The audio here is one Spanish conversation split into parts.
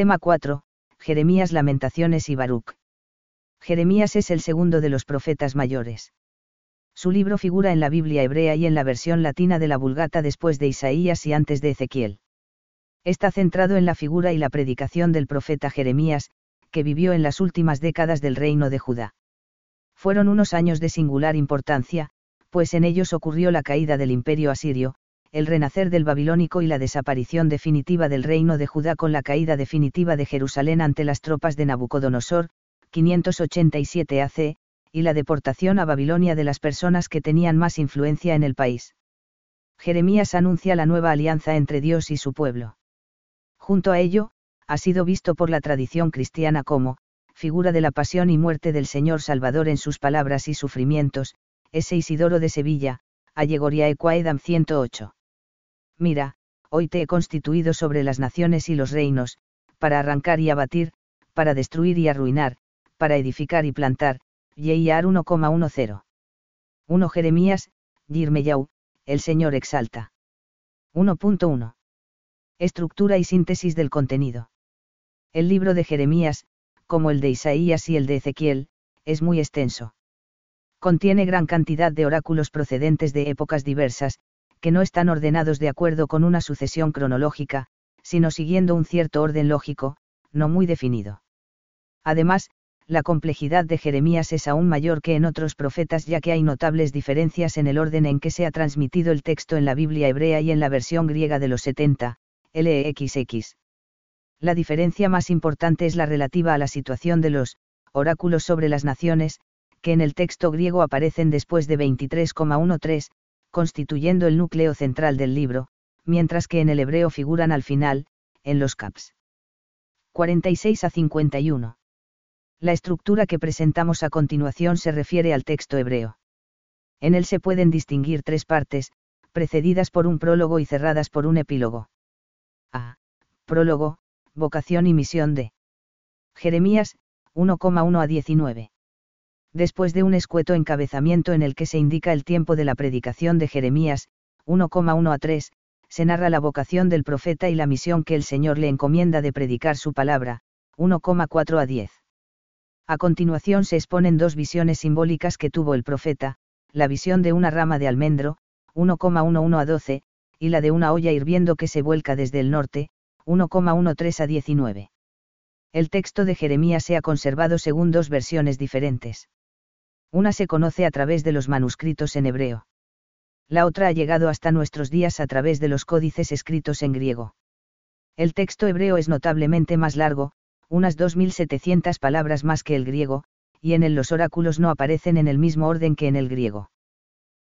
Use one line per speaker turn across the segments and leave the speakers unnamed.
Tema 4, Jeremías Lamentaciones y Baruch. Jeremías es el segundo de los profetas mayores. Su libro figura en la Biblia hebrea y en la versión latina de la Vulgata después de Isaías y antes de Ezequiel. Está centrado en la figura y la predicación del profeta Jeremías, que vivió en las últimas décadas del reino de Judá. Fueron unos años de singular importancia, pues en ellos ocurrió la caída del imperio asirio, el renacer del babilónico y la desaparición definitiva del reino de Judá con la caída definitiva de Jerusalén ante las tropas de Nabucodonosor, 587 AC, y la deportación a Babilonia de las personas que tenían más influencia en el país. Jeremías anuncia la nueva alianza entre Dios y su pueblo. Junto a ello, ha sido visto por la tradición cristiana como, figura de la pasión y muerte del Señor Salvador en sus palabras y sufrimientos, ese Isidoro de Sevilla, Allegoria Equaedam 108 mira, hoy te he constituido sobre las naciones y los reinos, para arrancar y abatir, para destruir y arruinar, para edificar y plantar, Yeiar 1,10. 1 Jeremías, Yirmeyau, el Señor exalta. 1.1. Estructura y síntesis del contenido. El libro de Jeremías, como el de Isaías y el de Ezequiel, es muy extenso. Contiene gran cantidad de oráculos procedentes de épocas diversas, que no están ordenados de acuerdo con una sucesión cronológica, sino siguiendo un cierto orden lógico, no muy definido. Además, la complejidad de Jeremías es aún mayor que en otros profetas ya que hay notables diferencias en el orden en que se ha transmitido el texto en la Biblia hebrea y en la versión griega de los 70, LXX. La diferencia más importante es la relativa a la situación de los oráculos sobre las naciones, que en el texto griego aparecen después de 23,13, constituyendo el núcleo central del libro, mientras que en el hebreo figuran al final, en los caps. 46 a 51. La estructura que presentamos a continuación se refiere al texto hebreo. En él se pueden distinguir tres partes, precedidas por un prólogo y cerradas por un epílogo. A. Prólogo, vocación y misión de Jeremías, 1,1 a 19 después de un escueto encabezamiento en el que se indica el tiempo de la predicación de Jeremías, 1,1 a 3, se narra la vocación del profeta y la misión que el Señor le encomienda de predicar su palabra, 1,4 a 10. A continuación se exponen dos visiones simbólicas que tuvo el profeta, la visión de una rama de almendro, 1,11 a 12, y la de una olla hirviendo que se vuelca desde el norte, 1,13 a 19. El texto de Jeremías se ha conservado según dos versiones diferentes. Una se conoce a través de los manuscritos en hebreo. La otra ha llegado hasta nuestros días a través de los códices escritos en griego. El texto hebreo es notablemente más largo, unas 2.700 palabras más que el griego, y en él los oráculos no aparecen en el mismo orden que en el griego.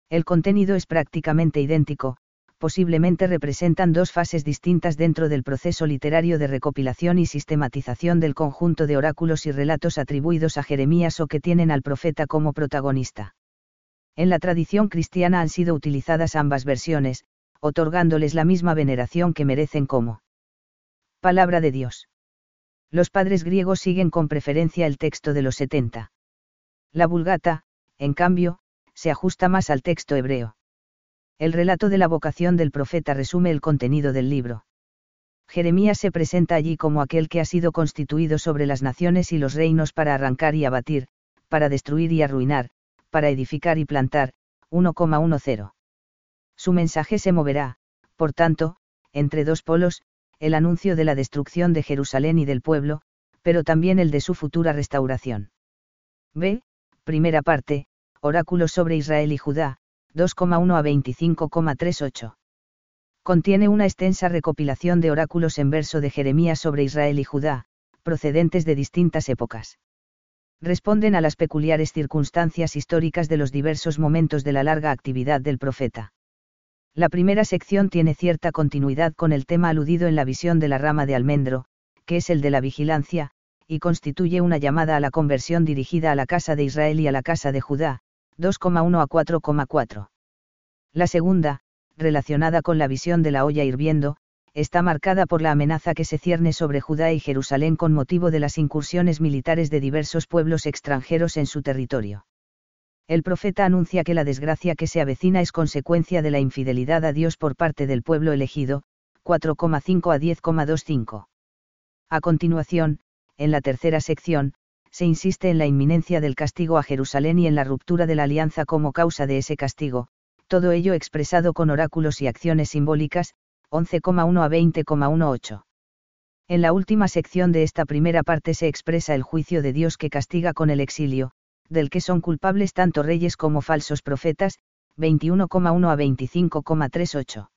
El contenido es prácticamente idéntico, posiblemente representan dos fases distintas dentro del proceso literario de recopilación y sistematización del conjunto de oráculos y relatos atribuidos a Jeremías o que tienen al profeta como protagonista. En la tradición cristiana han sido utilizadas ambas versiones, otorgándoles la misma veneración que merecen como palabra de Dios. Los padres griegos siguen con preferencia el texto de los 70. La vulgata, en cambio, se ajusta más al texto hebreo. El relato de la vocación del profeta resume el contenido del libro. Jeremías se presenta allí como aquel que ha sido constituido sobre las naciones y los reinos para arrancar y abatir, para destruir y arruinar, para edificar y plantar, 1,10. Su mensaje se moverá, por tanto, entre dos polos, el anuncio de la destrucción de Jerusalén y del pueblo, pero también el de su futura restauración. B. Primera parte, Oráculos sobre Israel y Judá, 2,1 a 25,38. Contiene una extensa recopilación de oráculos en verso de Jeremías sobre Israel y Judá, procedentes de distintas épocas. Responden a las peculiares circunstancias históricas de los diversos momentos de la larga actividad del profeta. La primera sección tiene cierta continuidad con el tema aludido en la visión de la rama de almendro, que es el de la vigilancia, y constituye una llamada a la conversión dirigida a la casa de Israel y a la casa de Judá, 2,1 a 4,4. La segunda, relacionada con la visión de la olla hirviendo, está marcada por la amenaza que se cierne sobre Judá y Jerusalén con motivo de las incursiones militares de diversos pueblos extranjeros en su territorio. El profeta anuncia que la desgracia que se avecina es consecuencia de la infidelidad a Dios por parte del pueblo elegido, 4,5 a 10,25. A continuación, en la tercera sección, se insiste en la inminencia del castigo a Jerusalén y en la ruptura de la alianza como causa de ese castigo, todo ello expresado con oráculos y acciones simbólicas, 11,1 a 20,18. En la última sección de esta primera parte se expresa el juicio de Dios que castiga con el exilio, del que son culpables tanto reyes como falsos profetas, 21,1 a 25,38.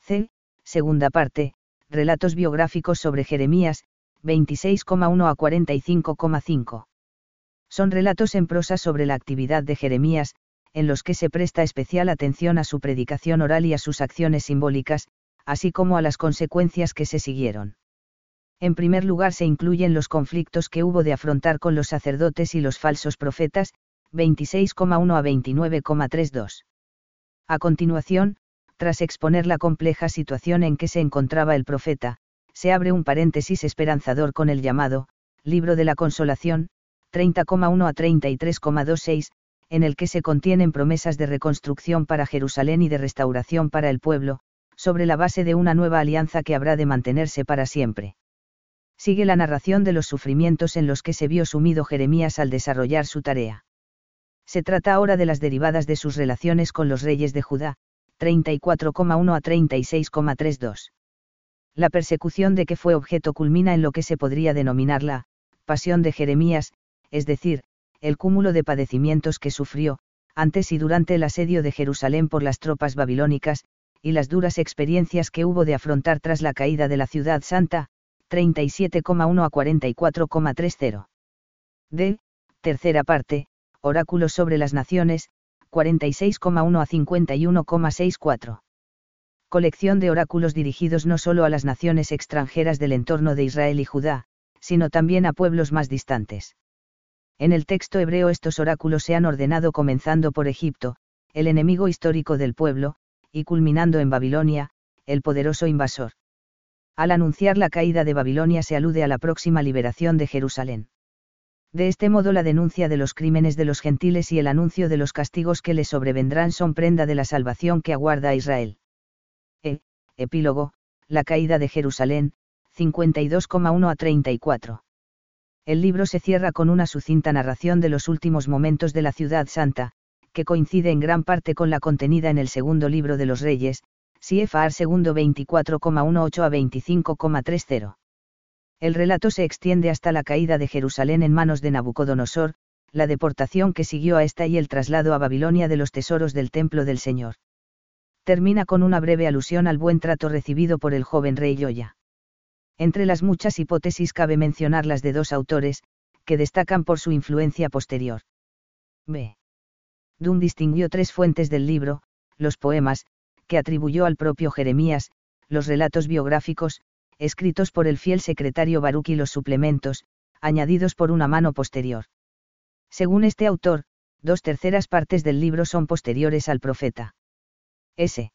C. Segunda parte, relatos biográficos sobre Jeremías, 26,1 a 45,5. Son relatos en prosa sobre la actividad de Jeremías, en los que se presta especial atención a su predicación oral y a sus acciones simbólicas, así como a las consecuencias que se siguieron. En primer lugar se incluyen los conflictos que hubo de afrontar con los sacerdotes y los falsos profetas, 26,1 a 29,32. A continuación, tras exponer la compleja situación en que se encontraba el profeta, se abre un paréntesis esperanzador con el llamado, Libro de la Consolación, 30,1 a 33,26, en el que se contienen promesas de reconstrucción para Jerusalén y de restauración para el pueblo, sobre la base de una nueva alianza que habrá de mantenerse para siempre. Sigue la narración de los sufrimientos en los que se vio sumido Jeremías al desarrollar su tarea. Se trata ahora de las derivadas de sus relaciones con los reyes de Judá, 34,1 a 36,32. La persecución de que fue objeto culmina en lo que se podría denominar la pasión de Jeremías, es decir, el cúmulo de padecimientos que sufrió, antes y durante el asedio de Jerusalén por las tropas babilónicas, y las duras experiencias que hubo de afrontar tras la caída de la ciudad santa, 37,1 a 44,30. D. Tercera parte, Oráculos sobre las Naciones, 46,1 a 51,64. Colección de oráculos dirigidos no solo a las naciones extranjeras del entorno de Israel y Judá, sino también a pueblos más distantes. En el texto hebreo estos oráculos se han ordenado comenzando por Egipto, el enemigo histórico del pueblo, y culminando en Babilonia, el poderoso invasor. Al anunciar la caída de Babilonia se alude a la próxima liberación de Jerusalén. De este modo la denuncia de los crímenes de los gentiles y el anuncio de los castigos que le sobrevendrán son prenda de la salvación que aguarda a Israel. E. Epílogo, la caída de Jerusalén, 52,1 a 34. El libro se cierra con una sucinta narración de los últimos momentos de la ciudad santa, que coincide en gran parte con la contenida en el segundo libro de los reyes, CFR segundo 24,18 a 25,30. El relato se extiende hasta la caída de Jerusalén en manos de Nabucodonosor, la deportación que siguió a esta y el traslado a Babilonia de los tesoros del templo del Señor. Termina con una breve alusión al buen trato recibido por el joven rey Yoya. Entre las muchas hipótesis cabe mencionar las de dos autores, que destacan por su influencia posterior. B. Dunn distinguió tres fuentes del libro, los poemas, que atribuyó al propio Jeremías, los relatos biográficos, escritos por el fiel secretario Baruch y los suplementos, añadidos por una mano posterior. Según este autor, dos terceras partes del libro son posteriores al profeta. S.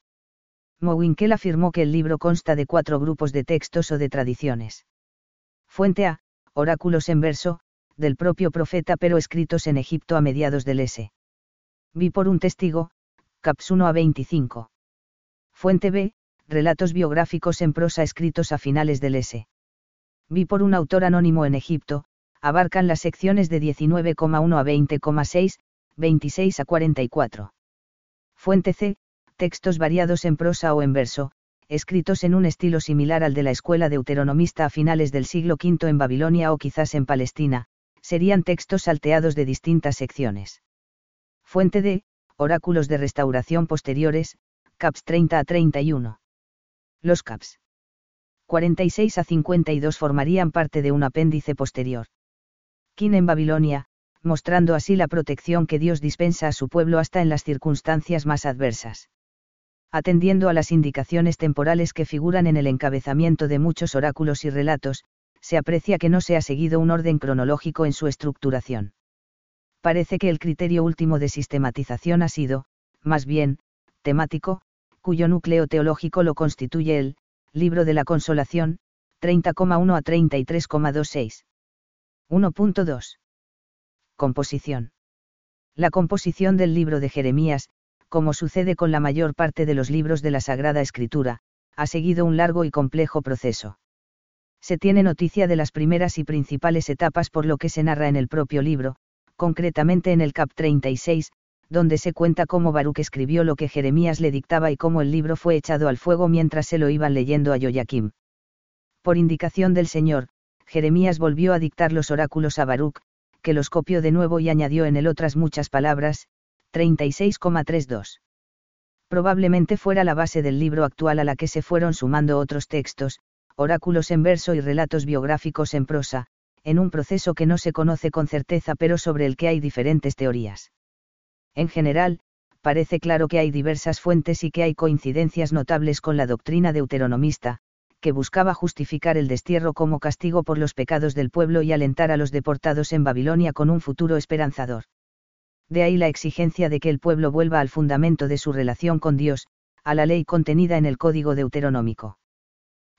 Mowinkel afirmó que el libro consta de cuatro grupos de textos o de tradiciones. Fuente A, oráculos en verso, del propio profeta pero escritos en Egipto a mediados del S. Vi por un testigo, Caps 1 a 25. Fuente B, relatos biográficos en prosa escritos a finales del S. Vi por un autor anónimo en Egipto, abarcan las secciones de 19,1 a 20,6, 26 a 44. Fuente C, textos variados en prosa o en verso, escritos en un estilo similar al de la escuela deuteronomista a finales del siglo V en Babilonia o quizás en Palestina, serían textos salteados de distintas secciones. Fuente D, oráculos de restauración posteriores, CAPS 30 a 31. Los CAPS 46 a 52 formarían parte de un apéndice posterior. Kin en Babilonia, mostrando así la protección que Dios dispensa a su pueblo hasta en las circunstancias más adversas. Atendiendo a las indicaciones temporales que figuran en el encabezamiento de muchos oráculos y relatos, se aprecia que no se ha seguido un orden cronológico en su estructuración. Parece que el criterio último de sistematización ha sido, más bien, temático, cuyo núcleo teológico lo constituye el Libro de la Consolación, 30,1 a 33,26. 1.2. Composición. La composición del libro de Jeremías, como sucede con la mayor parte de los libros de la Sagrada Escritura, ha seguido un largo y complejo proceso. Se tiene noticia de las primeras y principales etapas por lo que se narra en el propio libro, concretamente en el cap 36, donde se cuenta cómo Baruch escribió lo que Jeremías le dictaba y cómo el libro fue echado al fuego mientras se lo iban leyendo a Joyaquim. Por indicación del Señor, Jeremías volvió a dictar los oráculos a Baruch, que los copió de nuevo y añadió en él otras muchas palabras, 36,32. Probablemente fuera la base del libro actual a la que se fueron sumando otros textos, oráculos en verso y relatos biográficos en prosa, en un proceso que no se conoce con certeza pero sobre el que hay diferentes teorías. En general, parece claro que hay diversas fuentes y que hay coincidencias notables con la doctrina deuteronomista, que buscaba justificar el destierro como castigo por los pecados del pueblo y alentar a los deportados en Babilonia con un futuro esperanzador. De ahí la exigencia de que el pueblo vuelva al fundamento de su relación con Dios, a la ley contenida en el Código Deuteronómico.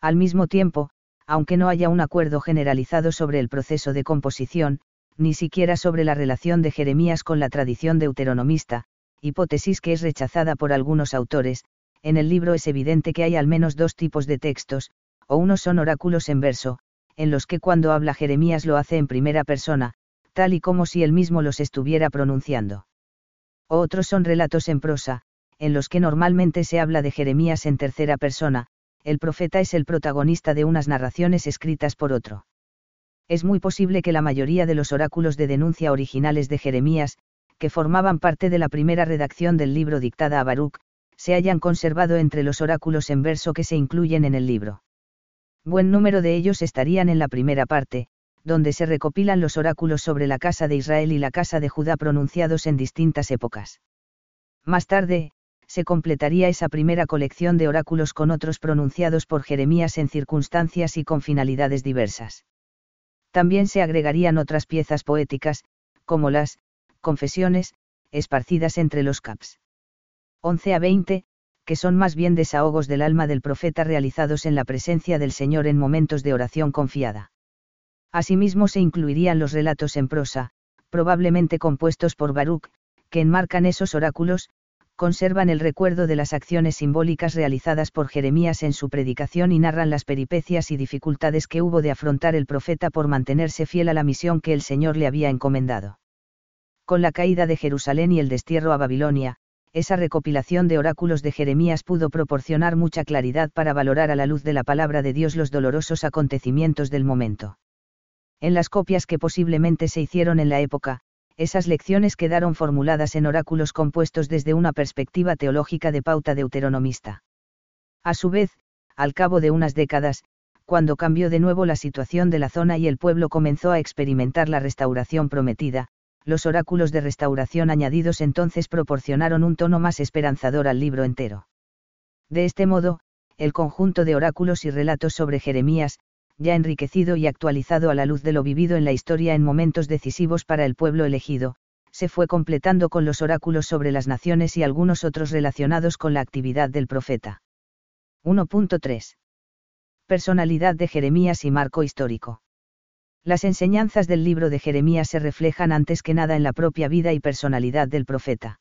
Al mismo tiempo, aunque no haya un acuerdo generalizado sobre el proceso de composición, ni siquiera sobre la relación de Jeremías con la tradición deuteronomista, hipótesis que es rechazada por algunos autores, en el libro es evidente que hay al menos dos tipos de textos, o unos son oráculos en verso, en los que cuando habla Jeremías lo hace en primera persona, tal y como si él mismo los estuviera pronunciando. Otros son relatos en prosa, en los que normalmente se habla de Jeremías en tercera persona, el profeta es el protagonista de unas narraciones escritas por otro. Es muy posible que la mayoría de los oráculos de denuncia originales de Jeremías, que formaban parte de la primera redacción del libro dictada a Baruch, se hayan conservado entre los oráculos en verso que se incluyen en el libro. Buen número de ellos estarían en la primera parte, donde se recopilan los oráculos sobre la casa de Israel y la casa de Judá pronunciados en distintas épocas. Más tarde, se completaría esa primera colección de oráculos con otros pronunciados por Jeremías en circunstancias y con finalidades diversas. También se agregarían otras piezas poéticas, como las confesiones, esparcidas entre los caps. 11 a 20, que son más bien desahogos del alma del profeta realizados en la presencia del Señor en momentos de oración confiada. Asimismo se incluirían los relatos en prosa, probablemente compuestos por Baruch, que enmarcan esos oráculos, conservan el recuerdo de las acciones simbólicas realizadas por Jeremías en su predicación y narran las peripecias y dificultades que hubo de afrontar el profeta por mantenerse fiel a la misión que el Señor le había encomendado. Con la caída de Jerusalén y el destierro a Babilonia, esa recopilación de oráculos de Jeremías pudo proporcionar mucha claridad para valorar a la luz de la palabra de Dios los dolorosos acontecimientos del momento. En las copias que posiblemente se hicieron en la época, esas lecciones quedaron formuladas en oráculos compuestos desde una perspectiva teológica de pauta deuteronomista. A su vez, al cabo de unas décadas, cuando cambió de nuevo la situación de la zona y el pueblo comenzó a experimentar la restauración prometida, los oráculos de restauración añadidos entonces proporcionaron un tono más esperanzador al libro entero. De este modo, el conjunto de oráculos y relatos sobre Jeremías, ya enriquecido y actualizado a la luz de lo vivido en la historia en momentos decisivos para el pueblo elegido, se fue completando con los oráculos sobre las naciones y algunos otros relacionados con la actividad del profeta. 1.3. Personalidad de Jeremías y marco histórico. Las enseñanzas del libro de Jeremías se reflejan antes que nada en la propia vida y personalidad del profeta.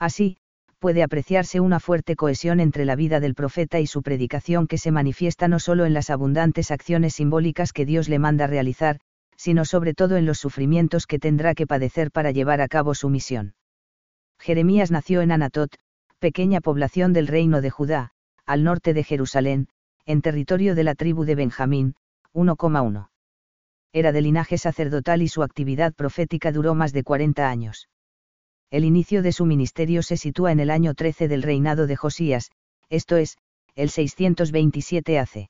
Así, puede apreciarse una fuerte cohesión entre la vida del profeta y su predicación que se manifiesta no solo en las abundantes acciones simbólicas que Dios le manda realizar, sino sobre todo en los sufrimientos que tendrá que padecer para llevar a cabo su misión. Jeremías nació en Anatot, pequeña población del reino de Judá, al norte de Jerusalén, en territorio de la tribu de Benjamín, 1,1. Era de linaje sacerdotal y su actividad profética duró más de 40 años el inicio de su ministerio se sitúa en el año 13 del reinado de Josías, esto es, el 627 AC.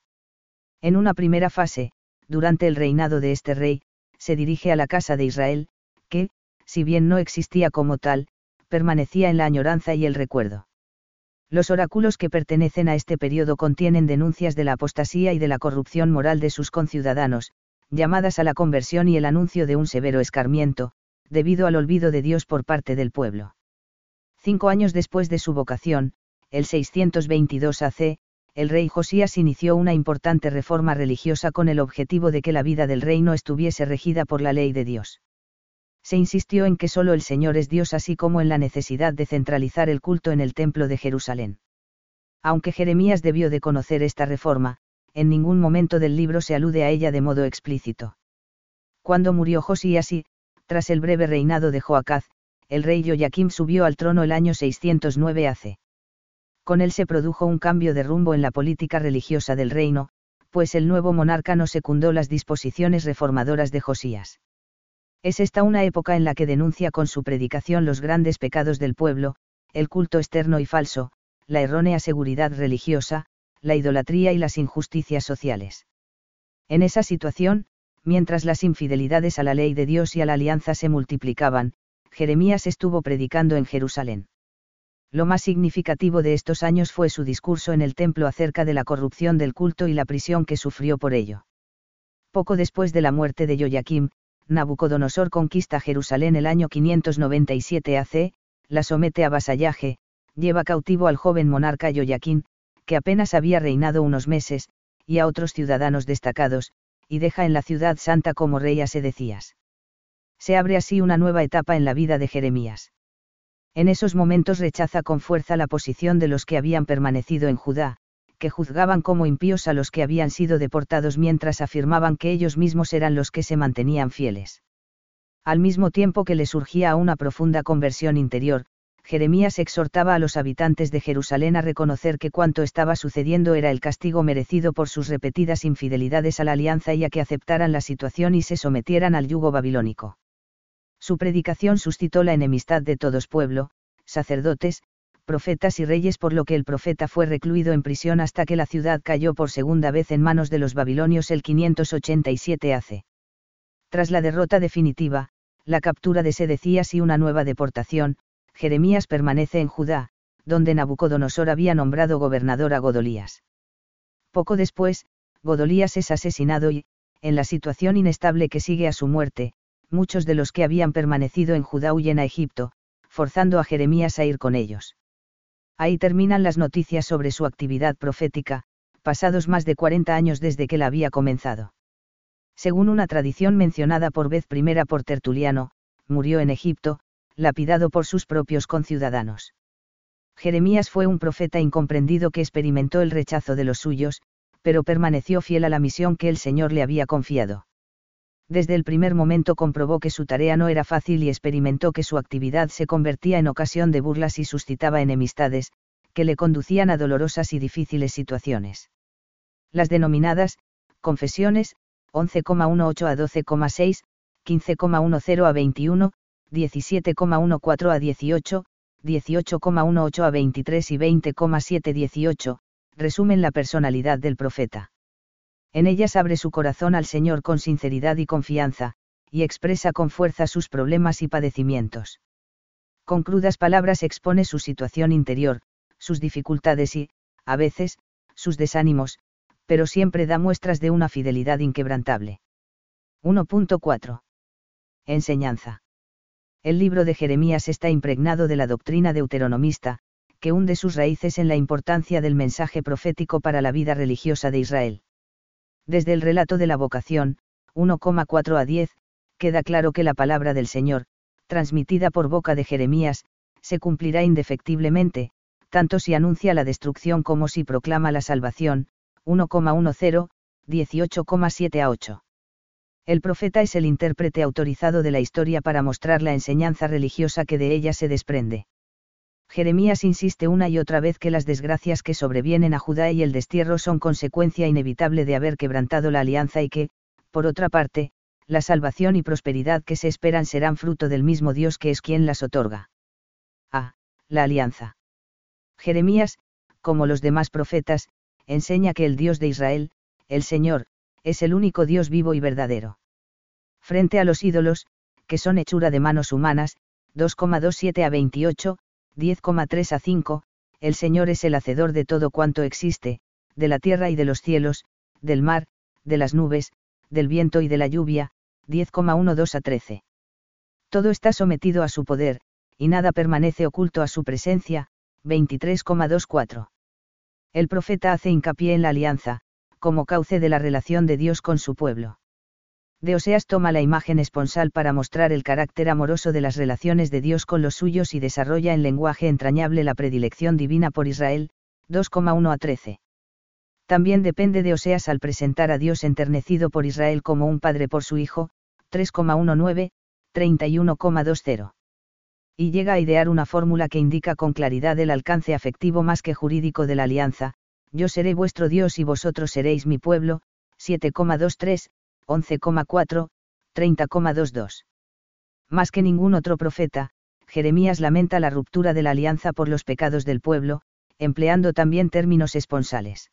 En una primera fase, durante el reinado de este rey, se dirige a la casa de Israel, que, si bien no existía como tal, permanecía en la añoranza y el recuerdo. Los oráculos que pertenecen a este periodo contienen denuncias de la apostasía y de la corrupción moral de sus conciudadanos, llamadas a la conversión y el anuncio de un severo escarmiento, debido al olvido de Dios por parte del pueblo. Cinco años después de su vocación, el 622 AC, el rey Josías inició una importante reforma religiosa con el objetivo de que la vida del reino estuviese regida por la ley de Dios. Se insistió en que solo el Señor es Dios así como en la necesidad de centralizar el culto en el templo de Jerusalén. Aunque Jeremías debió de conocer esta reforma, en ningún momento del libro se alude a ella de modo explícito. Cuando murió Josías y, tras el breve reinado de Joacaz, el rey Joaquim subió al trono el año 609 AC. Con él se produjo un cambio de rumbo en la política religiosa del reino, pues el nuevo monarca no secundó las disposiciones reformadoras de Josías. Es esta una época en la que denuncia con su predicación los grandes pecados del pueblo, el culto externo y falso, la errónea seguridad religiosa, la idolatría y las injusticias sociales. En esa situación, mientras las infidelidades a la ley de Dios y a la alianza se multiplicaban, Jeremías estuvo predicando en Jerusalén. Lo más significativo de estos años fue su discurso en el templo acerca de la corrupción del culto y la prisión que sufrió por ello. Poco después de la muerte de Joaquim, Nabucodonosor conquista Jerusalén el año 597 AC, la somete a vasallaje, lleva cautivo al joven monarca Joaquín, que apenas había reinado unos meses, y a otros ciudadanos destacados, y deja en la ciudad santa como rey a Sedecías. Se abre así una nueva etapa en la vida de Jeremías. En esos momentos rechaza con fuerza la posición de los que habían permanecido en Judá, que juzgaban como impíos a los que habían sido deportados mientras afirmaban que ellos mismos eran los que se mantenían fieles. Al mismo tiempo que le surgía una profunda conversión interior, Jeremías exhortaba a los habitantes de Jerusalén a reconocer que cuanto estaba sucediendo era el castigo merecido por sus repetidas infidelidades a la alianza y a que aceptaran la situación y se sometieran al yugo babilónico. Su predicación suscitó la enemistad de todos pueblo, sacerdotes, profetas y reyes por lo que el profeta fue recluido en prisión hasta que la ciudad cayó por segunda vez en manos de los babilonios el 587 AC. Tras la derrota definitiva, la captura de Sedecías y una nueva deportación, Jeremías permanece en Judá, donde Nabucodonosor había nombrado gobernador a Godolías. Poco después, Godolías es asesinado y, en la situación inestable que sigue a su muerte, muchos de los que habían permanecido en Judá huyen a Egipto, forzando a Jeremías a ir con ellos. Ahí terminan las noticias sobre su actividad profética, pasados más de 40 años desde que la había comenzado. Según una tradición mencionada por vez primera por Tertuliano, murió en Egipto, lapidado por sus propios conciudadanos. Jeremías fue un profeta incomprendido que experimentó el rechazo de los suyos, pero permaneció fiel a la misión que el Señor le había confiado. Desde el primer momento comprobó que su tarea no era fácil y experimentó que su actividad se convertía en ocasión de burlas y suscitaba enemistades, que le conducían a dolorosas y difíciles situaciones. Las denominadas, confesiones, 11,18 a 12,6, 15,10 a 21, 17,14 a 18, 18,18 a 23 y 20,7 18, resumen la personalidad del profeta. En ellas abre su corazón al Señor con sinceridad y confianza, y expresa con fuerza sus problemas y padecimientos. Con crudas palabras expone su situación interior, sus dificultades y, a veces, sus desánimos, pero siempre da muestras de una fidelidad inquebrantable. 1.4. Enseñanza. El libro de Jeremías está impregnado de la doctrina deuteronomista, que hunde sus raíces en la importancia del mensaje profético para la vida religiosa de Israel. Desde el relato de la vocación, 1,4 a 10, queda claro que la palabra del Señor, transmitida por boca de Jeremías, se cumplirá indefectiblemente, tanto si anuncia la destrucción como si proclama la salvación, 1,10, 18,7 a 8. El profeta es el intérprete autorizado de la historia para mostrar la enseñanza religiosa que de ella se desprende. Jeremías insiste una y otra vez que las desgracias que sobrevienen a Judá y el destierro son consecuencia inevitable de haber quebrantado la alianza y que, por otra parte, la salvación y prosperidad que se esperan serán fruto del mismo Dios que es quien las otorga. A. La alianza. Jeremías, como los demás profetas, enseña que el Dios de Israel, el Señor, es el único Dios vivo y verdadero. Frente a los ídolos, que son hechura de manos humanas, 2,27 a 28, 10,3 a 5, el Señor es el hacedor de todo cuanto existe, de la tierra y de los cielos, del mar, de las nubes, del viento y de la lluvia, 10,12 a 13. Todo está sometido a su poder, y nada permanece oculto a su presencia, 23,24. El profeta hace hincapié en la alianza, como cauce de la relación de Dios con su pueblo. De Oseas toma la imagen esponsal para mostrar el carácter amoroso de las relaciones de Dios con los suyos y desarrolla en lenguaje entrañable la predilección divina por Israel, 2,1 a 13. También depende de Oseas al presentar a Dios enternecido por Israel como un padre por su hijo, 3,19, 31,20. Y llega a idear una fórmula que indica con claridad el alcance afectivo más que jurídico de la alianza, yo seré vuestro Dios y vosotros seréis mi pueblo, 7,23, 11,4, 30,22. Más que ningún otro profeta, Jeremías lamenta la ruptura de la alianza por los pecados del pueblo, empleando también términos esponsales.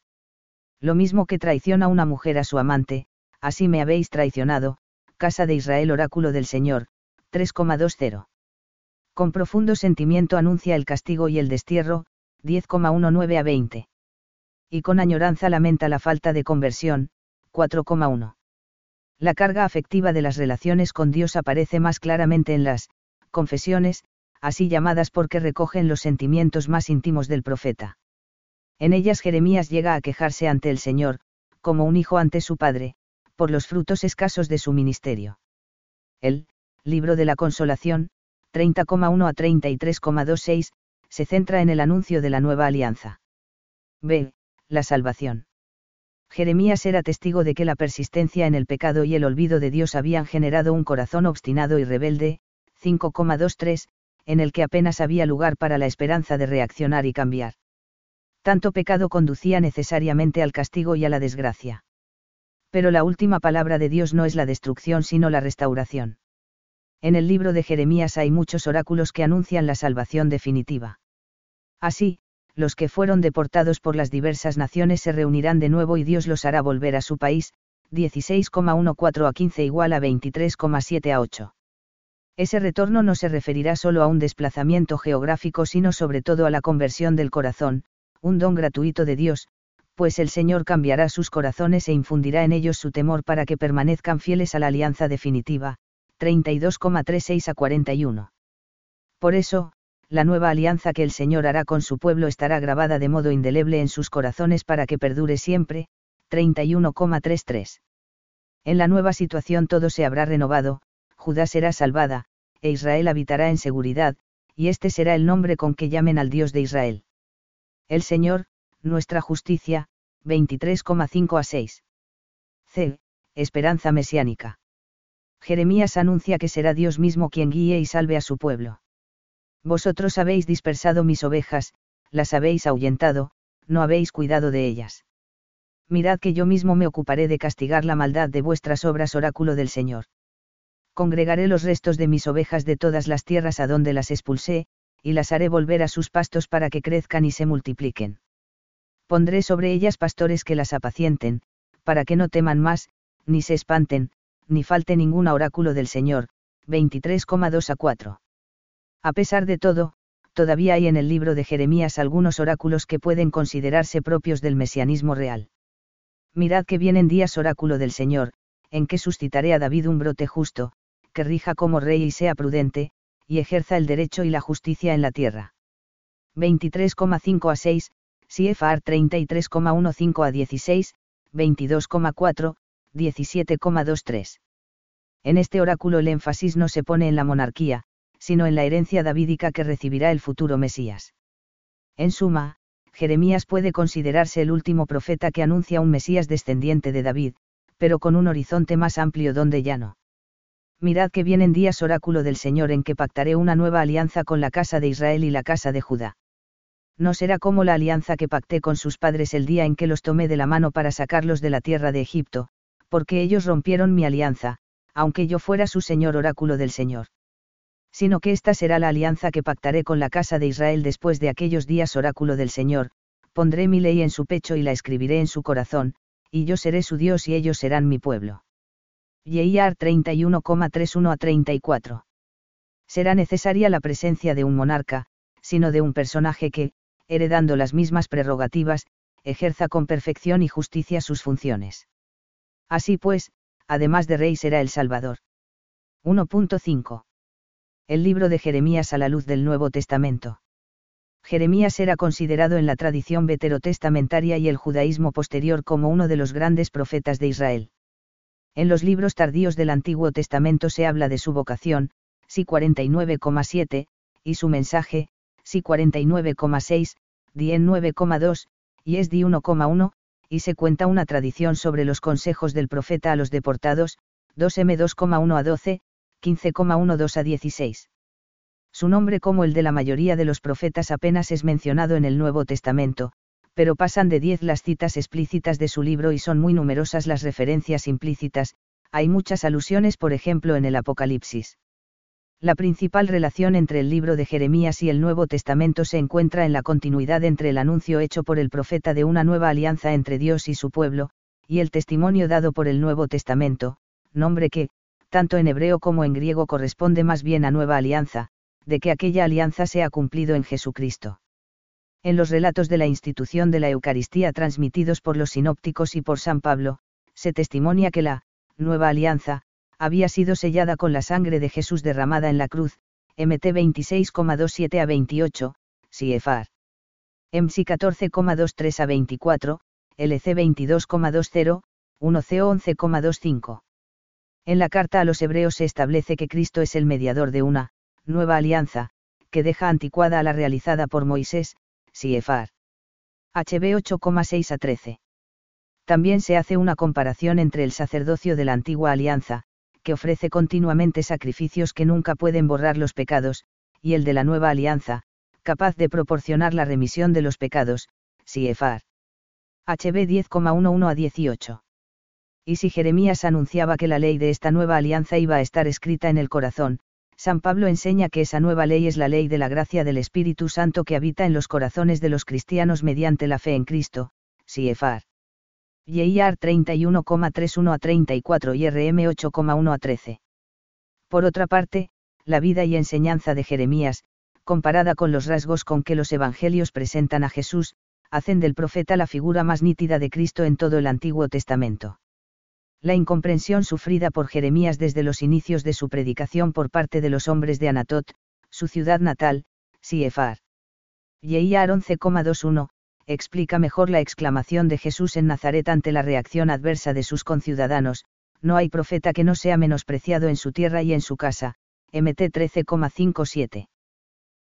Lo mismo que traiciona una mujer a su amante, así me habéis traicionado, casa de Israel oráculo del Señor, 3,20. Con profundo sentimiento anuncia el castigo y el destierro, 10,19 a 20. Y con añoranza lamenta la falta de conversión, 4,1. La carga afectiva de las relaciones con Dios aparece más claramente en las confesiones, así llamadas porque recogen los sentimientos más íntimos del profeta. En ellas Jeremías llega a quejarse ante el Señor, como un hijo ante su padre, por los frutos escasos de su ministerio. El, libro de la consolación, 30,1 a 33,26, se centra en el anuncio de la nueva alianza. B. La salvación. Jeremías era testigo de que la persistencia en el pecado y el olvido de Dios habían generado un corazón obstinado y rebelde, 5,23, en el que apenas había lugar para la esperanza de reaccionar y cambiar. Tanto pecado conducía necesariamente al castigo y a la desgracia. Pero la última palabra de Dios no es la destrucción sino la restauración. En el libro de Jeremías hay muchos oráculos que anuncian la salvación definitiva. Así, los que fueron deportados por las diversas naciones se reunirán de nuevo y Dios los hará volver a su país, 16,14 a 15 igual a 23,7 a 8. Ese retorno no se referirá solo a un desplazamiento geográfico sino sobre todo a la conversión del corazón, un don gratuito de Dios, pues el Señor cambiará sus corazones e infundirá en ellos su temor para que permanezcan fieles a la alianza definitiva, 32,36 a 41. Por eso, la nueva alianza que el Señor hará con su pueblo estará grabada de modo indeleble en sus corazones para que perdure siempre, 31,33. En la nueva situación todo se habrá renovado, Judá será salvada, e Israel habitará en seguridad, y este será el nombre con que llamen al Dios de Israel. El Señor, nuestra justicia, 23,5 a 6. C. Esperanza mesiánica. Jeremías anuncia que será Dios mismo quien guíe y salve a su pueblo. Vosotros habéis dispersado mis ovejas, las habéis ahuyentado, no habéis cuidado de ellas. Mirad que yo mismo me ocuparé de castigar la maldad de vuestras obras, oráculo del Señor congregaré los restos de mis ovejas de todas las tierras a donde las expulsé, y las haré volver a sus pastos para que crezcan y se multipliquen. Pondré sobre ellas pastores que las apacienten, para que no teman más, ni se espanten, ni falte ningún oráculo del Señor. 23,2 a 4. A pesar de todo, todavía hay en el libro de Jeremías algunos oráculos que pueden considerarse propios del mesianismo real. Mirad que vienen días oráculo del Señor, en que suscitaré a David un brote justo, que rija como rey y sea prudente, y ejerza el derecho y la justicia en la tierra. 23,5 a 6, CFR 33,15 a 16, 22,4, 17,23. En este oráculo el énfasis no se pone en la monarquía, sino en la herencia davídica que recibirá el futuro Mesías. En suma, Jeremías puede considerarse el último profeta que anuncia un Mesías descendiente de David, pero con un horizonte más amplio donde ya no mirad que vienen días oráculo del Señor en que pactaré una nueva alianza con la casa de Israel y la casa de Judá. No será como la alianza que pacté con sus padres el día en que los tomé de la mano para sacarlos de la tierra de Egipto, porque ellos rompieron mi alianza, aunque yo fuera su Señor oráculo del Señor. Sino que esta será la alianza que pactaré con la casa de Israel después de aquellos días oráculo del Señor, pondré mi ley en su pecho y la escribiré en su corazón, y yo seré su Dios y ellos serán mi pueblo. YIAR 31,31 a 34. Será necesaria la presencia de un monarca, sino de un personaje que, heredando las mismas prerrogativas, ejerza con perfección y justicia sus funciones. Así pues, además de rey será el Salvador. 1.5. El libro de Jeremías a la luz del Nuevo Testamento. Jeremías era considerado en la tradición veterotestamentaria y el judaísmo posterior como uno de los grandes profetas de Israel. En los libros tardíos del Antiguo Testamento se habla de su vocación, si 49,7, y su mensaje, si 49,6, 9,2, y es di 1,1, y se cuenta una tradición sobre los consejos del profeta a los deportados, 2M 2,1 a 12, 15,12 a 16. Su nombre como el de la mayoría de los profetas apenas es mencionado en el Nuevo Testamento, pero pasan de 10 las citas explícitas de su libro y son muy numerosas las referencias implícitas, hay muchas alusiones por ejemplo en el Apocalipsis. La principal relación entre el libro de Jeremías y el Nuevo Testamento se encuentra en la continuidad entre el anuncio hecho por el profeta de una nueva alianza entre Dios y su pueblo, y el testimonio dado por el Nuevo Testamento, nombre que, tanto en hebreo como en griego corresponde más bien a nueva alianza, de que aquella alianza se ha cumplido en Jesucristo. En los relatos de la institución de la Eucaristía transmitidos por los sinópticos y por San Pablo, se testimonia que la nueva alianza había sido sellada con la sangre de Jesús derramada en la cruz, MT 26,27 a 28, CFR. MC 14,23 a 24, LC 22,20, 1C 11,25. En la carta a los hebreos se establece que Cristo es el mediador de una nueva alianza, que deja anticuada a la realizada por Moisés, CFR. HB 8,6 a 13. También se hace una comparación entre el sacerdocio de la antigua alianza, que ofrece continuamente sacrificios que nunca pueden borrar los pecados, y el de la nueva alianza, capaz de proporcionar la remisión de los pecados, CFR. HB 10,11 a 18. Y si Jeremías anunciaba que la ley de esta nueva alianza iba a estar escrita en el corazón, San Pablo enseña que esa nueva ley es la ley de la gracia del Espíritu Santo que habita en los corazones de los cristianos mediante la fe en Cristo, CFR. YIAR 31,31 a 34 y RM 8,1 a 13. Por otra parte, la vida y enseñanza de Jeremías, comparada con los rasgos con que los evangelios presentan a Jesús, hacen del profeta la figura más nítida de Cristo en todo el Antiguo Testamento. La incomprensión sufrida por Jeremías desde los inicios de su predicación por parte de los hombres de Anatot, su ciudad natal, Siefar. Yeíar 11,21, explica mejor la exclamación de Jesús en Nazaret ante la reacción adversa de sus conciudadanos, no hay profeta que no sea menospreciado en su tierra y en su casa, MT 13,57.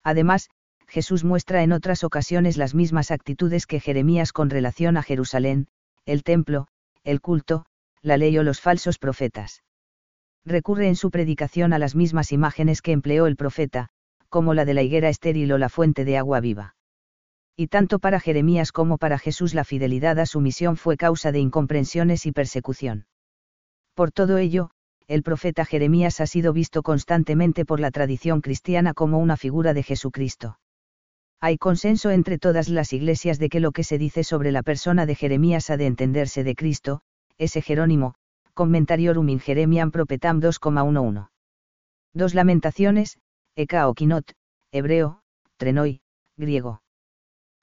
Además, Jesús muestra en otras ocasiones las mismas actitudes que Jeremías con relación a Jerusalén, el templo, el culto, la ley o los falsos profetas. Recurre en su predicación a las mismas imágenes que empleó el profeta, como la de la higuera estéril o la fuente de agua viva y tanto para Jeremías como para Jesús la fidelidad a su misión fue causa de incomprensiones y persecución. Por todo ello, el profeta Jeremías ha sido visto constantemente por la tradición cristiana como una figura de Jesucristo. Hay consenso entre todas las iglesias de que lo que se dice sobre la persona de Jeremías ha de entenderse de Cristo, ese Jerónimo, Commentarior in Jeremiam Propetam 2,11. Dos lamentaciones, Eka o Kinot, hebreo, Trenoi, griego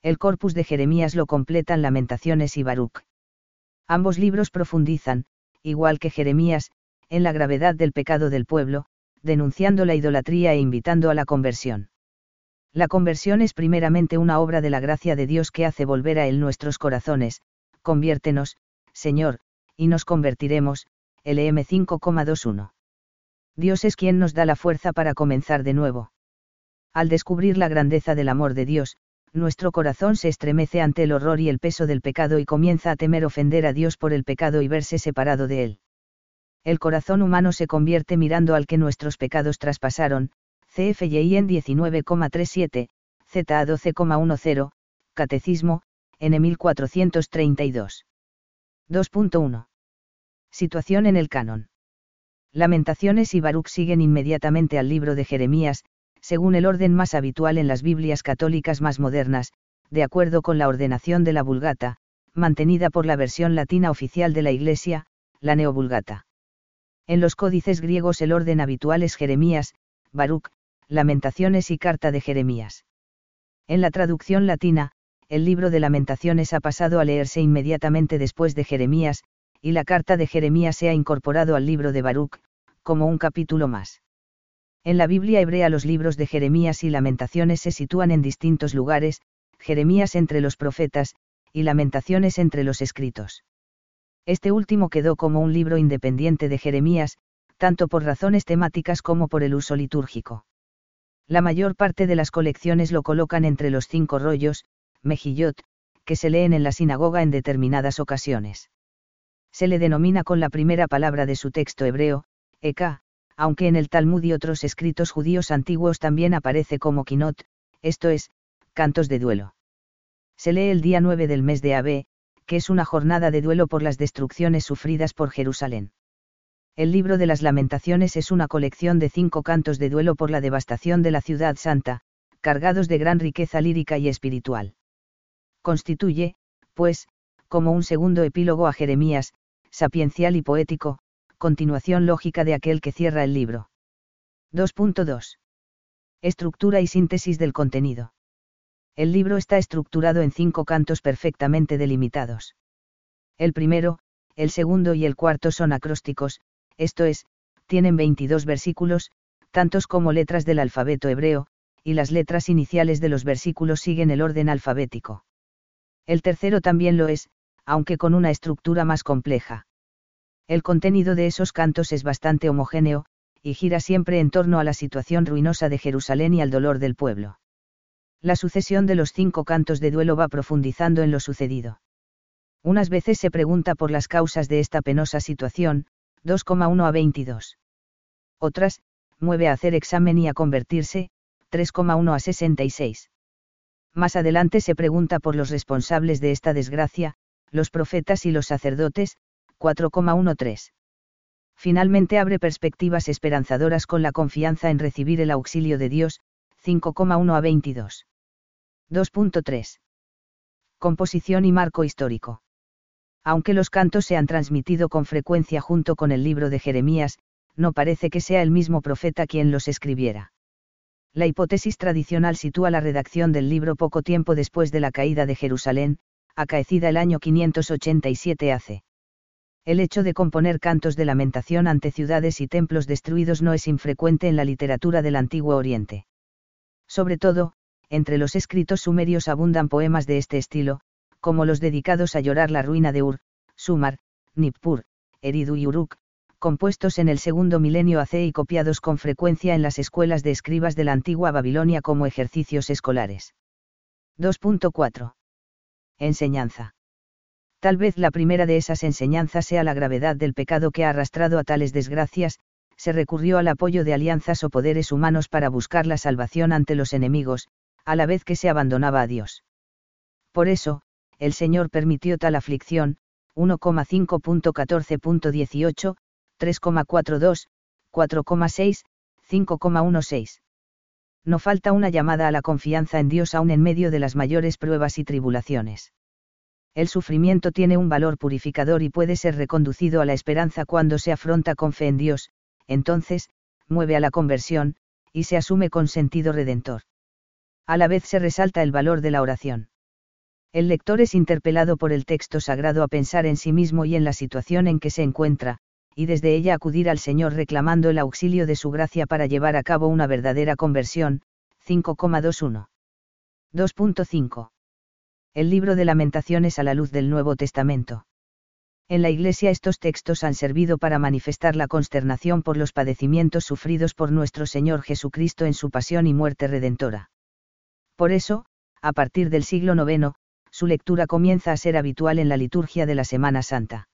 el corpus de Jeremías lo completan Lamentaciones y Baruch. Ambos libros profundizan, igual que Jeremías, en la gravedad del pecado del pueblo, denunciando la idolatría e invitando a la conversión. La conversión es primeramente una obra de la gracia de Dios que hace volver a Él nuestros corazones, conviértenos, Señor, y nos convertiremos, LM 5,21. Dios es quien nos da la fuerza para comenzar de nuevo. Al descubrir la grandeza del amor de Dios, nuestro corazón se estremece ante el horror y el peso del pecado y comienza a temer ofender a Dios por el pecado y verse separado de él. El corazón humano se convierte mirando al que nuestros pecados traspasaron, CFYI en 19,37, ZA 12,10, Catecismo, N 1432. 2.1. Situación en el canon. Lamentaciones y Baruch siguen inmediatamente al libro de Jeremías, según el orden más habitual en las Biblias católicas más modernas, de acuerdo con la ordenación de la Vulgata, mantenida por la versión latina oficial de la Iglesia, la Neovulgata. En los códices griegos el orden habitual es Jeremías, Baruch, Lamentaciones y Carta de Jeremías. En la traducción latina, el libro de Lamentaciones ha pasado a leerse inmediatamente después de Jeremías, y la carta de Jeremías se ha incorporado al libro de Baruch, como un capítulo más. En la Biblia hebrea los libros de Jeremías y Lamentaciones se sitúan en distintos lugares, Jeremías entre los profetas, y Lamentaciones entre los escritos. Este último quedó como un libro independiente de Jeremías, tanto por razones temáticas como por el uso litúrgico. La mayor parte de las colecciones lo colocan entre los cinco rollos, Mejillot, que se leen en la sinagoga en determinadas ocasiones. Se le denomina con la primera palabra de su texto hebreo, Eka, aunque en el Talmud y otros escritos judíos antiguos también aparece como Kinot, esto es, cantos de duelo. Se lee el día 9 del mes de Abe, que es una jornada de duelo por las destrucciones sufridas por Jerusalén. El libro de las lamentaciones es una colección de cinco cantos de duelo por la devastación de la ciudad santa, cargados de gran riqueza lírica y espiritual. Constituye, pues, como un segundo epílogo a Jeremías, sapiencial y poético, continuación lógica de aquel que cierra el libro. 2.2. Estructura y síntesis del contenido. El libro está estructurado en cinco cantos perfectamente delimitados. El primero, el segundo y el cuarto son acrósticos, esto es, tienen 22 versículos, tantos como letras del alfabeto hebreo, y las letras iniciales de los versículos siguen el orden alfabético. El tercero también lo es, aunque con una estructura más compleja. El contenido de esos cantos es bastante homogéneo, y gira siempre en torno a la situación ruinosa de Jerusalén y al dolor del pueblo. La sucesión de los cinco cantos de duelo va profundizando en lo sucedido. Unas veces se pregunta por las causas de esta penosa situación, 2,1 a 22. Otras, mueve a hacer examen y a convertirse, 3,1 a 66. Más adelante se pregunta por los responsables de esta desgracia, los profetas y los sacerdotes, 4,13. Finalmente abre perspectivas esperanzadoras con la confianza en recibir el auxilio de Dios, 5,1 a 22. 2.3. Composición y marco histórico aunque los cantos se han transmitido con frecuencia junto con el libro de Jeremías, no parece que sea el mismo profeta quien los escribiera. La hipótesis tradicional sitúa la redacción del libro poco tiempo después de la caída de Jerusalén, acaecida el año 587 AC. El hecho de componer cantos de lamentación ante ciudades y templos destruidos no es infrecuente en la literatura del Antiguo Oriente. Sobre todo, entre los escritos sumerios abundan poemas de este estilo, como los dedicados a llorar la ruina de Ur, Sumar, Nippur, Eridu y Uruk, compuestos en el segundo milenio AC y copiados con frecuencia en las escuelas de escribas de la antigua Babilonia como ejercicios escolares. 2.4. Enseñanza. Tal vez la primera de esas enseñanzas sea la gravedad del pecado que ha arrastrado a tales desgracias, se recurrió al apoyo de alianzas o poderes humanos para buscar la salvación ante los enemigos, a la vez que se abandonaba a Dios. Por eso, el Señor permitió tal aflicción, 1,5.14.18, 3,42, 4,6, 5,16. No falta una llamada a la confianza en Dios aún en medio de las mayores pruebas y tribulaciones. El sufrimiento tiene un valor purificador y puede ser reconducido a la esperanza cuando se afronta con fe en Dios, entonces, mueve a la conversión, y se asume con sentido redentor. A la vez se resalta el valor de la oración. El lector es interpelado por el texto sagrado a pensar en sí mismo y en la situación en que se encuentra, y desde ella acudir al Señor reclamando el auxilio de su gracia para llevar a cabo una verdadera conversión. 5,21. 2.5. El libro de lamentaciones a la luz del Nuevo Testamento. En la Iglesia estos textos han servido para manifestar la consternación por los padecimientos sufridos por nuestro Señor Jesucristo en su pasión y muerte redentora. Por eso, a partir del siglo IX, su lectura comienza a ser habitual en la liturgia de la Semana Santa.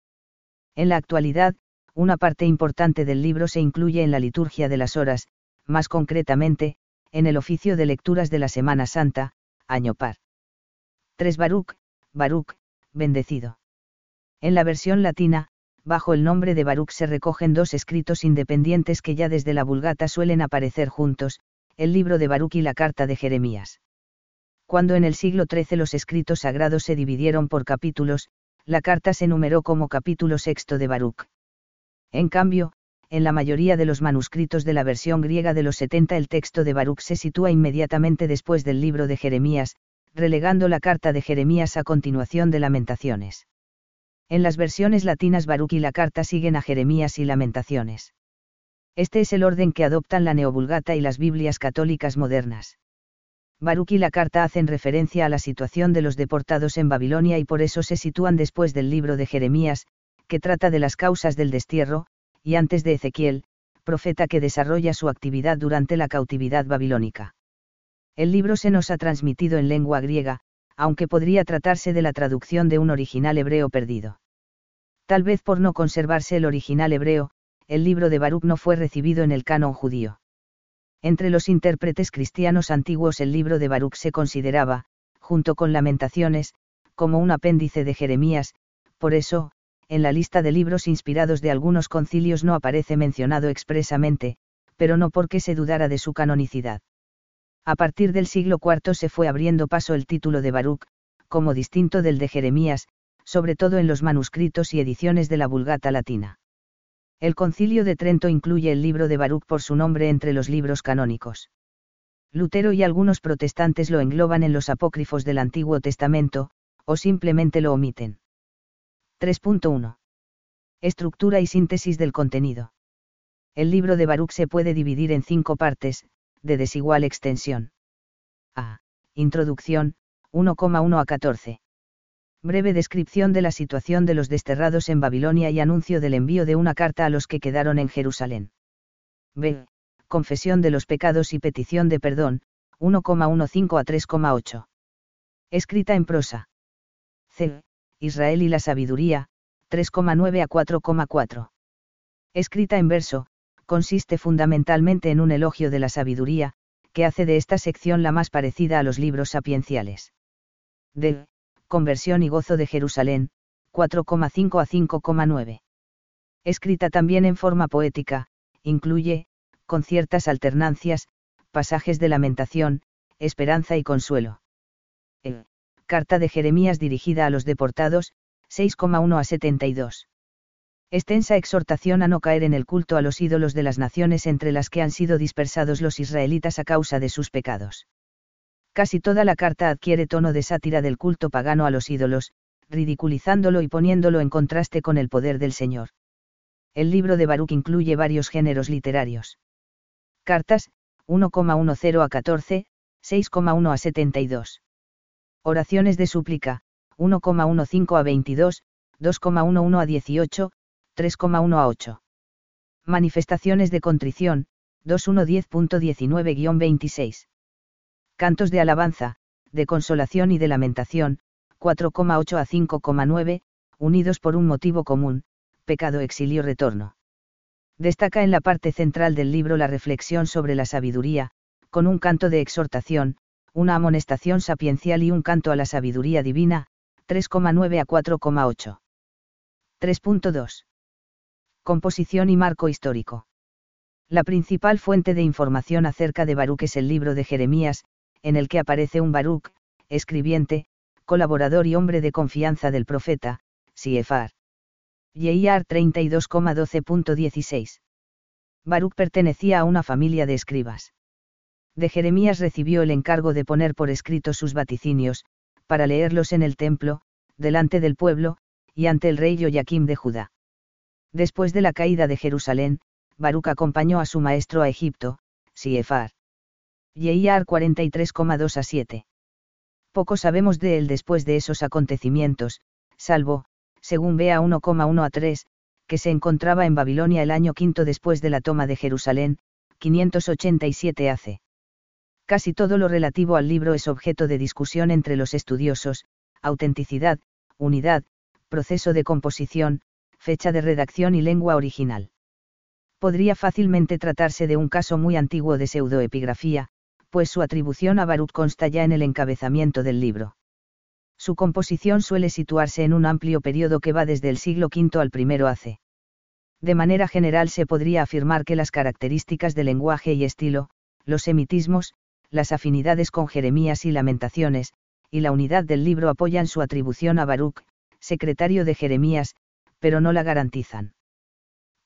En la actualidad, una parte importante del libro se incluye en la liturgia de las horas, más concretamente, en el oficio de lecturas de la Semana Santa, año par. 3 Baruch, Baruch, bendecido. En la versión latina, bajo el nombre de Baruch se recogen dos escritos independientes que ya desde la Vulgata suelen aparecer juntos, el libro de Baruch y la carta de Jeremías. Cuando en el siglo XIII los escritos sagrados se dividieron por capítulos, la carta se numeró como capítulo sexto de Baruch. En cambio, en la mayoría de los manuscritos de la versión griega de los 70 el texto de Baruch se sitúa inmediatamente después del libro de Jeremías, relegando la carta de Jeremías a continuación de Lamentaciones. En las versiones latinas Baruch y la carta siguen a Jeremías y Lamentaciones. Este es el orden que adoptan la Neovulgata y las Biblias católicas modernas. Baruch y la carta hacen referencia a la situación de los deportados en Babilonia y por eso se sitúan después del libro de Jeremías, que trata de las causas del destierro, y antes de Ezequiel, profeta que desarrolla su actividad durante la cautividad babilónica. El libro se nos ha transmitido en lengua griega, aunque podría tratarse de la traducción de un original hebreo perdido. Tal vez por no conservarse el original hebreo, el libro de Baruch no fue recibido en el canon judío. Entre los intérpretes cristianos antiguos el libro de Baruch se consideraba, junto con Lamentaciones, como un apéndice de Jeremías, por eso, en la lista de libros inspirados de algunos concilios no aparece mencionado expresamente, pero no porque se dudara de su canonicidad. A partir del siglo IV se fue abriendo paso el título de Baruch, como distinto del de Jeremías, sobre todo en los manuscritos y ediciones de la Vulgata latina. El concilio de Trento incluye el libro de Baruch por su nombre entre los libros canónicos. Lutero y algunos protestantes lo engloban en los apócrifos del Antiguo Testamento, o simplemente lo omiten. 3.1. Estructura y síntesis del contenido. El libro de Baruch se puede dividir en cinco partes, de desigual extensión. A. Introducción, 1,1 a 14. Breve descripción de la situación de los desterrados en Babilonia y anuncio del envío de una carta a los que quedaron en Jerusalén. B confesión de los pecados y petición de perdón, 1,15 a 3,8. Escrita en prosa. C. Israel y la sabiduría, 3,9 a 4,4. Escrita en verso, consiste fundamentalmente en un elogio de la sabiduría, que hace de esta sección la más parecida a los libros sapienciales. D. Conversión y gozo de Jerusalén, 4,5 a 5,9. Escrita también en forma poética, incluye, con ciertas alternancias, pasajes de lamentación, esperanza y consuelo. E. Carta de Jeremías dirigida a los deportados, 6,1 a 72. Extensa exhortación a no caer en el culto a los ídolos de las naciones entre las que han sido dispersados los israelitas a causa de sus pecados. Casi toda la carta adquiere tono de sátira del culto pagano a los ídolos, ridiculizándolo y poniéndolo en contraste con el poder del Señor. El libro de Baruch incluye varios géneros literarios. Cartas, 1,10 a 14, 6,1 a 72. Oraciones de súplica, 1,15 a 22, 2,11 a 18, 3,1 a 8. Manifestaciones de contrición, 2110.19-26. Cantos de alabanza, de consolación y de lamentación, 4,8 a 5,9, unidos por un motivo común, pecado exilio retorno. Destaca en la parte central del libro la reflexión sobre la sabiduría, con un canto de exhortación, una amonestación sapiencial y un canto a la sabiduría divina, 3,9 a 4,8. 3.2. Composición y marco histórico. La principal fuente de información acerca de Baruch es el libro de Jeremías, en el que aparece un Baruch, escribiente, colaborador y hombre de confianza del profeta, Siefar. Year 32,12.16. Baruch pertenecía a una familia de escribas. De Jeremías recibió el encargo de poner por escrito sus vaticinios, para leerlos en el templo, delante del pueblo, y ante el rey Joaquim de Judá. Después de la caída de Jerusalén, Baruch acompañó a su maestro a Egipto, Siefar. Year 43,2 a 7. Poco sabemos de él después de esos acontecimientos, salvo, según vea 1,1 a 3, que se encontraba en Babilonia el año quinto después de la toma de Jerusalén, 587 AC. Casi todo lo relativo al libro es objeto de discusión entre los estudiosos, autenticidad, unidad, proceso de composición, fecha de redacción y lengua original. Podría fácilmente tratarse de un caso muy antiguo de pseudoepigrafía, pues su atribución a Baruch consta ya en el encabezamiento del libro su composición suele situarse en un amplio periodo que va desde el siglo V al I AC. De manera general se podría afirmar que las características de lenguaje y estilo, los semitismos, las afinidades con Jeremías y Lamentaciones, y la unidad del libro apoyan su atribución a Baruch, secretario de Jeremías, pero no la garantizan.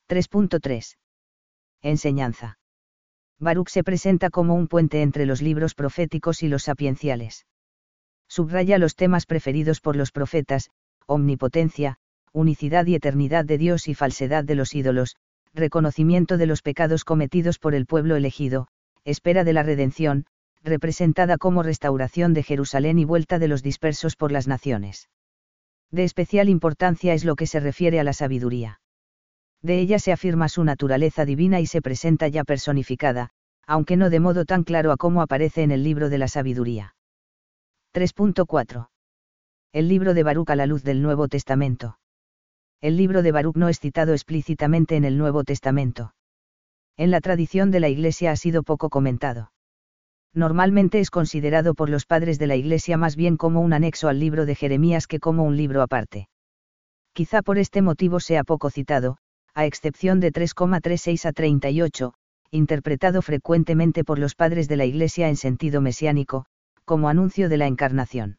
3.3. Enseñanza. Baruch se presenta como un puente entre los libros proféticos y los sapienciales. Subraya los temas preferidos por los profetas, omnipotencia, unicidad y eternidad de Dios y falsedad de los ídolos, reconocimiento de los pecados cometidos por el pueblo elegido, espera de la redención, representada como restauración de Jerusalén y vuelta de los dispersos por las naciones. De especial importancia es lo que se refiere a la sabiduría. De ella se afirma su naturaleza divina y se presenta ya personificada, aunque no de modo tan claro a cómo aparece en el libro de la sabiduría. 3.4. El libro de Baruch a la luz del Nuevo Testamento. El libro de Baruch no es citado explícitamente en el Nuevo Testamento. En la tradición de la Iglesia ha sido poco comentado. Normalmente es considerado por los padres de la Iglesia más bien como un anexo al libro de Jeremías que como un libro aparte. Quizá por este motivo sea poco citado, a excepción de 3,36 a 38, interpretado frecuentemente por los padres de la Iglesia en sentido mesiánico, como anuncio de la encarnación.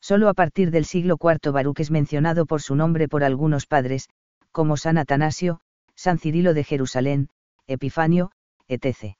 Solo a partir del siglo IV Baruch es mencionado por su nombre por algunos padres, como San Atanasio, San Cirilo de Jerusalén, Epifanio, etc.